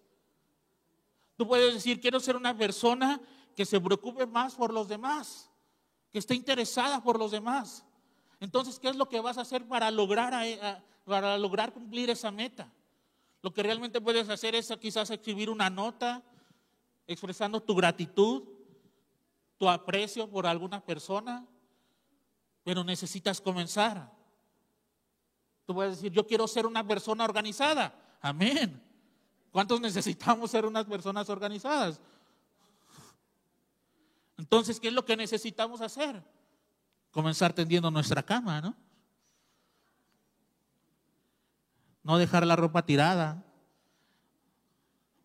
Tú puedes decir, quiero ser una persona que se preocupe más por los demás, que esté interesada por los demás. Entonces, ¿qué es lo que vas a hacer para lograr, para lograr cumplir esa meta? Lo que realmente puedes hacer es quizás escribir una nota expresando tu gratitud, tu aprecio por alguna persona, pero necesitas comenzar. Tú puedes decir, yo quiero ser una persona organizada. Amén. ¿Cuántos necesitamos ser unas personas organizadas? Entonces, ¿qué es lo que necesitamos hacer? Comenzar tendiendo nuestra cama, ¿no? no dejar la ropa tirada,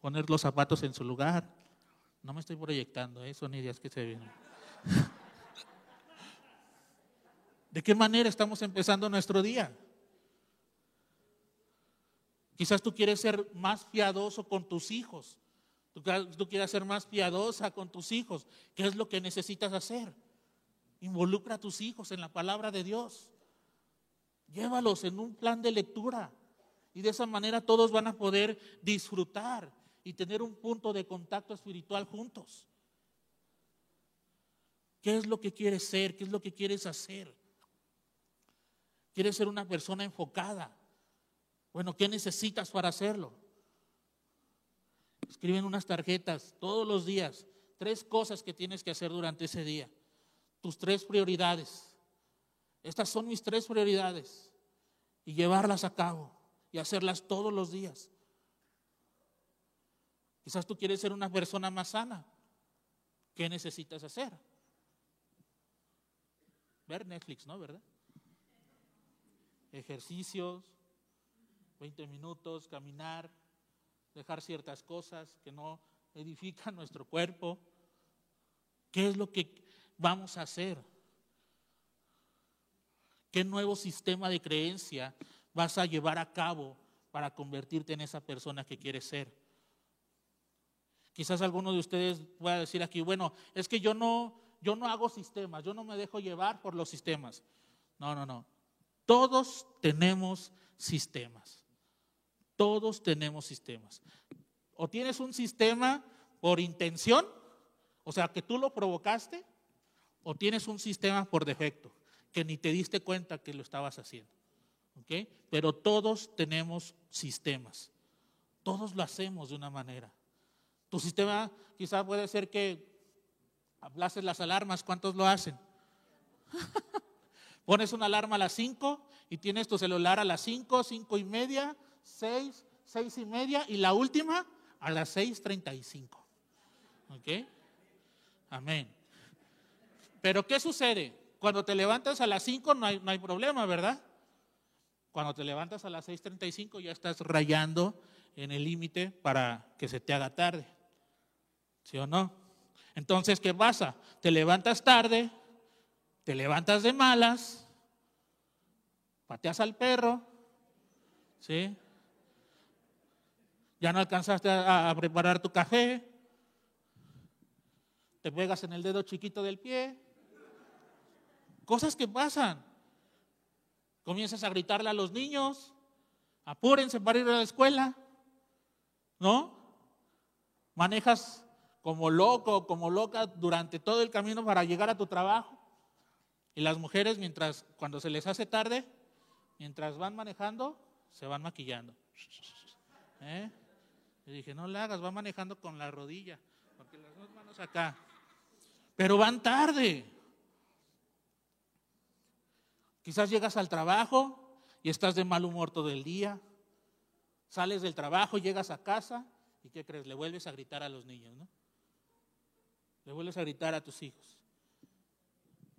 poner los zapatos en su lugar. No me estoy proyectando, ¿eh? son ideas que se vienen. ¿De qué manera estamos empezando nuestro día? Quizás tú quieres ser más piadoso con tus hijos. Tú, tú quieres ser más piadosa con tus hijos. ¿Qué es lo que necesitas hacer? Involucra a tus hijos en la palabra de Dios. Llévalos en un plan de lectura. Y de esa manera todos van a poder disfrutar y tener un punto de contacto espiritual juntos. ¿Qué es lo que quieres ser? ¿Qué es lo que quieres hacer? ¿Quieres ser una persona enfocada? Bueno, ¿qué necesitas para hacerlo? Escriben unas tarjetas todos los días, tres cosas que tienes que hacer durante ese día, tus tres prioridades. Estas son mis tres prioridades y llevarlas a cabo y hacerlas todos los días. Quizás tú quieres ser una persona más sana. ¿Qué necesitas hacer? Ver Netflix, ¿no? ¿Verdad? Ejercicios, 20 minutos, caminar, dejar ciertas cosas que no edifican nuestro cuerpo. ¿Qué es lo que vamos a hacer? ¿Qué nuevo sistema de creencia vas a llevar a cabo para convertirte en esa persona que quieres ser? Quizás alguno de ustedes pueda decir aquí, bueno, es que yo no, yo no hago sistemas, yo no me dejo llevar por los sistemas. No, no, no. Todos tenemos sistemas. Todos tenemos sistemas. O tienes un sistema por intención, o sea, que tú lo provocaste, o tienes un sistema por defecto, que ni te diste cuenta que lo estabas haciendo. ¿Ok? Pero todos tenemos sistemas. Todos lo hacemos de una manera. Tu sistema quizá puede ser que hablases las alarmas. ¿Cuántos lo hacen? Pones una alarma a las 5 y tienes tu celular a las 5, 5 y media, 6, 6 y media y la última a las 6.35. ¿Ok? Amén. Pero ¿qué sucede? Cuando te levantas a las 5 no hay, no hay problema, ¿verdad? Cuando te levantas a las 6.35 ya estás rayando en el límite para que se te haga tarde. ¿Sí o no? Entonces, ¿qué pasa? Te levantas tarde, te levantas de malas, pateas al perro, ¿sí? Ya no alcanzaste a, preparar tu café, te pegas en el dedo chiquito del pie, cosas que pasan. Comienzas a gritarle a los niños, apúrense para ir a la escuela, ¿no? Manejas como loco, como loca durante todo el camino para llegar a tu trabajo. Y las mujeres, mientras, cuando se les hace tarde, mientras van manejando, se van maquillando. ¿Eh? Y dije, no le hagas, va manejando con la rodilla, porque las dos manos acá. Pero van tarde. Quizás llegas al trabajo y estás de mal humor todo el día. Sales del trabajo, llegas a casa y ¿qué crees? Le vuelves a gritar a los niños, ¿no? Le vuelves a gritar a tus hijos.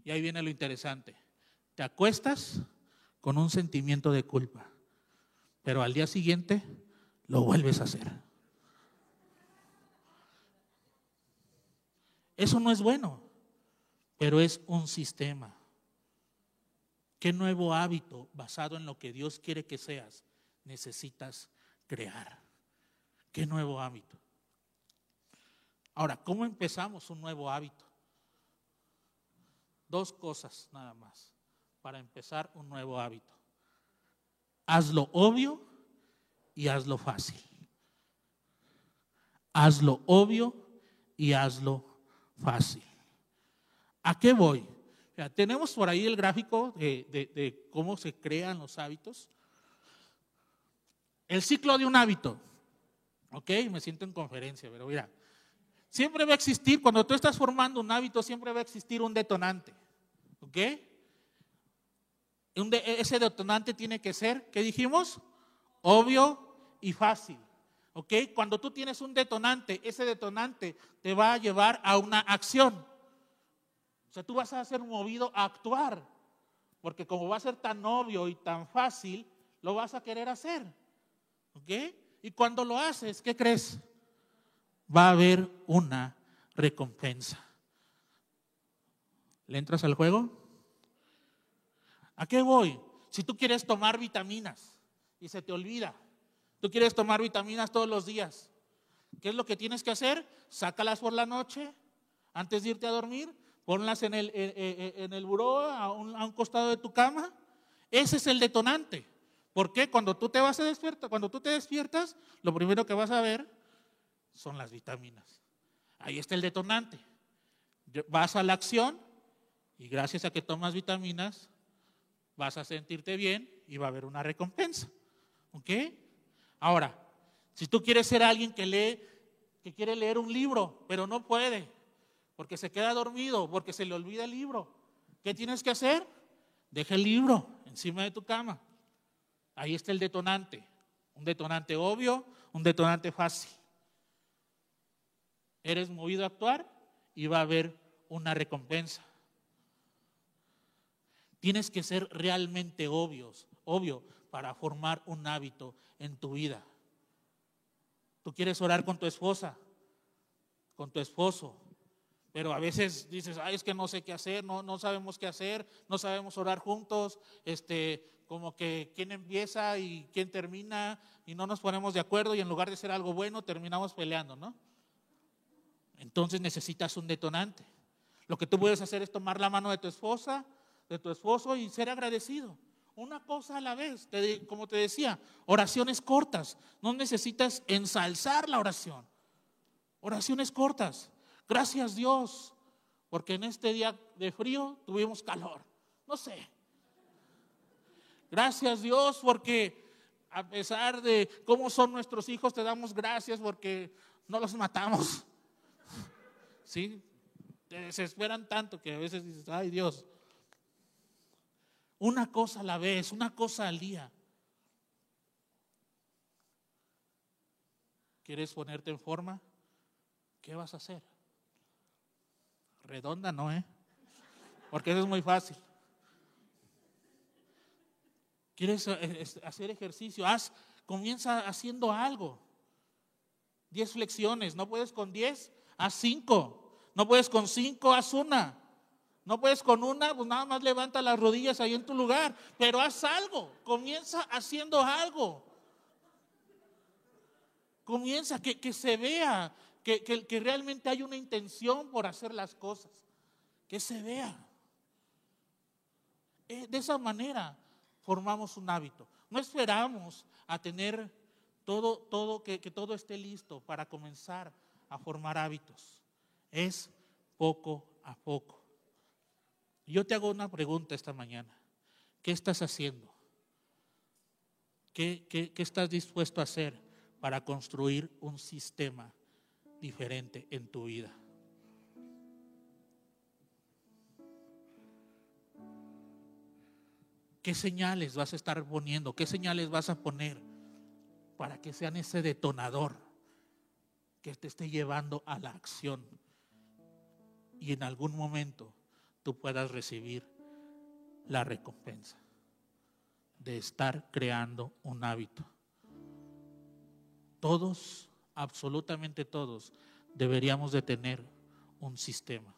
Y ahí viene lo interesante. Te acuestas con un sentimiento de culpa, pero al día siguiente lo vuelves a hacer. Eso no es bueno, pero es un sistema. ¿Qué nuevo hábito basado en lo que Dios quiere que seas necesitas crear? ¿Qué nuevo hábito? Ahora, ¿cómo empezamos un nuevo hábito? Dos cosas nada más para empezar un nuevo hábito. Hazlo obvio y hazlo fácil. Hazlo obvio y hazlo fácil. ¿A qué voy? tenemos por ahí el gráfico de, de cómo se crean los hábitos. El ciclo de un hábito. Ok, me siento en conferencia, pero mira, Siempre va a existir, cuando tú estás formando un hábito, siempre va a existir un detonante. ¿Ok? ese detonante tiene que ser, ¿qué dijimos? Obvio y fácil. ¿Ok? Cuando tú tienes un detonante, ese detonante te va a llevar a una acción. O sea, tú vas a ser movido a actuar. Porque como va a ser tan obvio y tan fácil, lo vas a querer hacer. ¿Ok? Y cuando lo haces, ¿qué crees? va a haber una recompensa. ¿Le entras al juego? ¿A qué voy? Si tú quieres tomar vitaminas y se te olvida, Tú quieres tomar vitaminas todos los días. ¿Qué es lo que tienes que hacer? Sácalas por la noche antes de irte a dormir, ponlas en el, en el a un, a un costado de tu cama. Ese es el detonante. Porque cuando tú te vas a despertar, cuando tú te despiertas, lo primero que vas a ver son las vitaminas. Ahí está el detonante. Vas a la acción y gracias a que tomas vitaminas vas a sentirte bien y va a haber una recompensa. ¿Ok? Ahora, si tú quieres ser alguien que lee, que quiere leer un libro, pero no puede, porque se queda dormido, porque se le olvida el libro, ¿qué tienes que hacer? Deja el libro encima de tu cama. Ahí está el detonante. Un detonante obvio, un detonante fácil. Eres movido a actuar y va a haber una recompensa. Tienes que ser realmente obvios, obvio, para formar un hábito en tu vida. Tú quieres orar con tu esposa, con tu esposo, pero a veces dices, ay, es que no sé qué hacer, no, no sabemos qué hacer, no sabemos orar juntos, este, como que quién empieza y quién termina y no nos ponemos de acuerdo y en lugar de ser algo bueno terminamos peleando, ¿no? Entonces necesitas un detonante. Lo que tú puedes hacer es tomar la mano de tu esposa, de tu esposo y ser agradecido. Una cosa a la vez, como te decía, oraciones cortas. No necesitas ensalzar la oración. Oraciones cortas. Gracias Dios, porque en este día de frío tuvimos calor. No sé, Gracias Dios porque a pesar de cómo son nuestros hijos, te damos gracias porque no los matamos. ¿Sí? Te desesperan tanto que a veces dices, ay Dios, una cosa a la vez, una cosa al día. ¿Quieres ponerte en forma? ¿Qué vas a hacer? Redonda no, ¿eh? Porque eso es muy fácil. ¿Quieres eh, hacer ejercicio? Haz, comienza haciendo algo. Diez flexiones, no puedes con diez, haz cinco. No puedes con cinco, haz una. No puedes con una, pues nada más levanta las rodillas ahí en tu lugar, pero haz algo, comienza haciendo algo. Comienza que, que se vea que, que, que realmente hay una intención por hacer las cosas, que se vea. Eh, de esa manera formamos un hábito. No esperamos a tener todo, todo que, que todo esté listo para comenzar a formar hábitos. Es poco a poco. Yo te hago una pregunta esta mañana. ¿Qué estás haciendo? ¿Qué, estás dispuesto a hacer para construir un sistema diferente en tu vida? ¿Qué señales vas a estar poniendo? ¿Qué señales vas a poner para que sean ese detonador que te esté llevando a la acción? Y en algún momento tú puedas recibir la recompensa de estar creando un hábito. Todos, absolutamente todos, deberíamos de tener un sistema,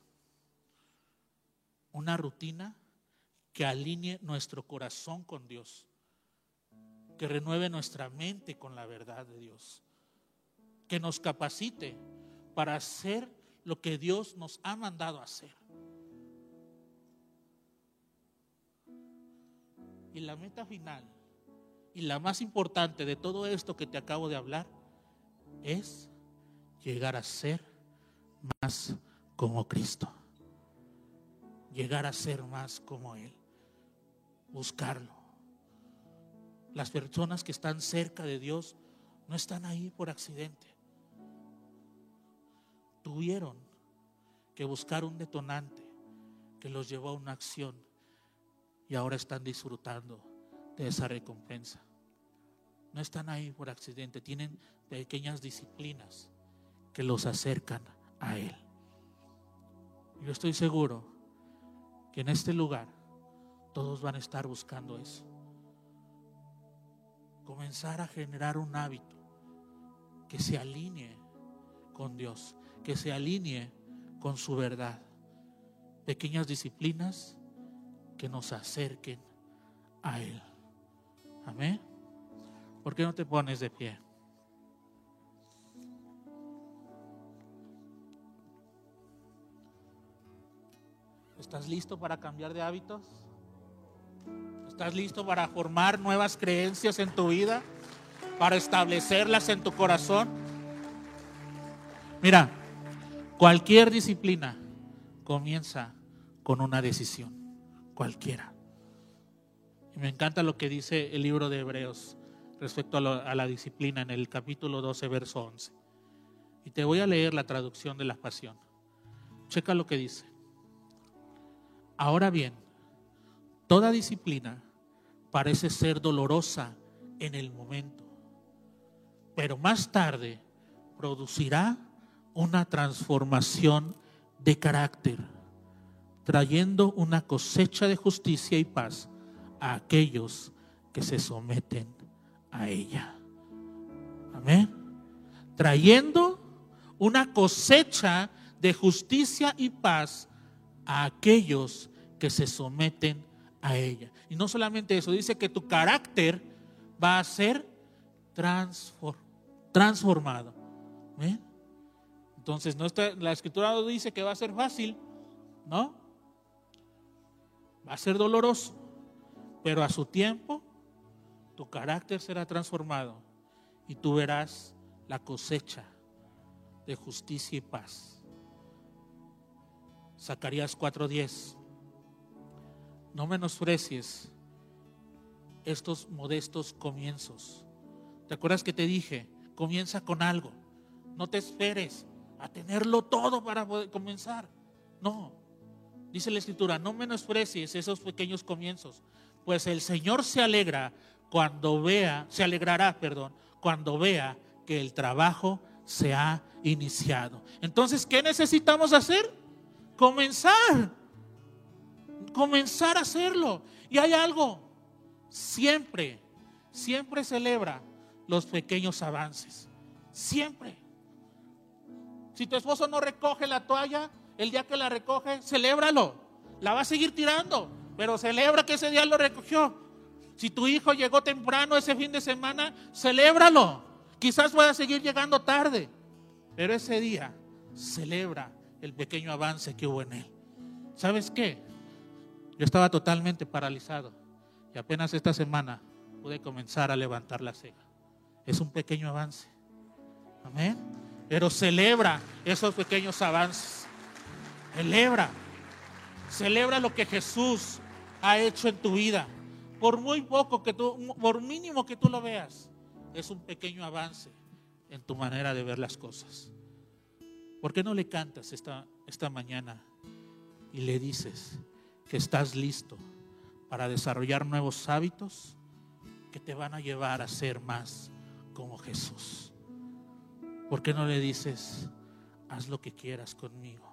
una rutina que alinee nuestro corazón con Dios, que renueve nuestra mente con la verdad de Dios, que nos capacite para hacer lo que Dios nos ha mandado hacer. Y la meta final y la más importante de todo esto que te acabo de hablar es llegar a ser más como Cristo. Llegar a ser más como Él buscarlo. Las personas que están cerca de Dios no están ahí por accidente. Tuvieron que buscar un detonante que los llevó a una acción y ahora están disfrutando de esa recompensa. No están ahí por accidente, tienen pequeñas disciplinas que los acercan a Él. Yo estoy seguro que en este lugar todos van a estar buscando eso. Comenzar a generar un hábito que se alinee con Dios, que se alinee con su verdad. Pequeñas disciplinas que nos acerquen a Él. Amén. ¿Por qué no te pones de pie? ¿Estás listo para cambiar de hábitos? ¿Estás listo para formar nuevas creencias en tu vida? ¿Para establecerlas en tu corazón? Mira, cualquier disciplina comienza con una decisión, cualquiera. Y me encanta lo que dice el libro de Hebreos respecto a, la disciplina en el capítulo 12, verso 11. Y te voy a leer la traducción de la pasión. Checa lo que dice. Ahora bien, toda disciplina parece ser dolorosa en el momento, pero más tarde producirá una transformación de carácter, trayendo una cosecha de justicia y paz a aquellos que se someten a ella. Amén. Trayendo una cosecha de justicia y paz a aquellos que se someten a ella. Y no solamente eso, dice que tu carácter va a ser transformado. Entonces, no está, la escritura dice que va a ser fácil, ¿no? Va a ser doloroso, pero a su tiempo tu carácter será transformado y tú verás la cosecha de justicia y paz. Zacarías 4:10. No menosprecies estos modestos comienzos. ¿Te acuerdas que te dije? Comienza con algo. No te esperes a tenerlo todo para poder comenzar. No. Dice la escritura, no menosprecies esos pequeños comienzos, pues el Señor se alegra cuando vea, se alegrará, perdón, cuando vea que el trabajo se ha iniciado. Entonces, ¿qué necesitamos hacer? Comenzar. Comenzar a hacerlo. Y hay algo, siempre, siempre celebra los pequeños avances. Siempre. Si tu esposo no recoge la toalla, el día que la recoge, celébralo. La va a seguir tirando, pero celebra que ese día lo recogió. Si tu hijo llegó temprano ese fin de semana, celébralo. Quizás pueda seguir llegando tarde, pero ese día celebra el pequeño avance que hubo en él. ¿Sabes qué? Yo estaba totalmente paralizado y apenas esta semana pude comenzar a levantar la ceja. Es un pequeño avance. Amén. Pero celebra esos pequeños avances. Celebra. Celebra lo que Jesús ha hecho en tu vida por muy poco que tú, por mínimo que tú lo veas, es un pequeño avance en tu manera de ver las cosas. ¿Por qué no le cantas esta, esta mañana y le dices que estás listo para desarrollar nuevos hábitos que te van a llevar a ser más como Jesús? ¿Por qué no le dices, haz lo que quieras conmigo?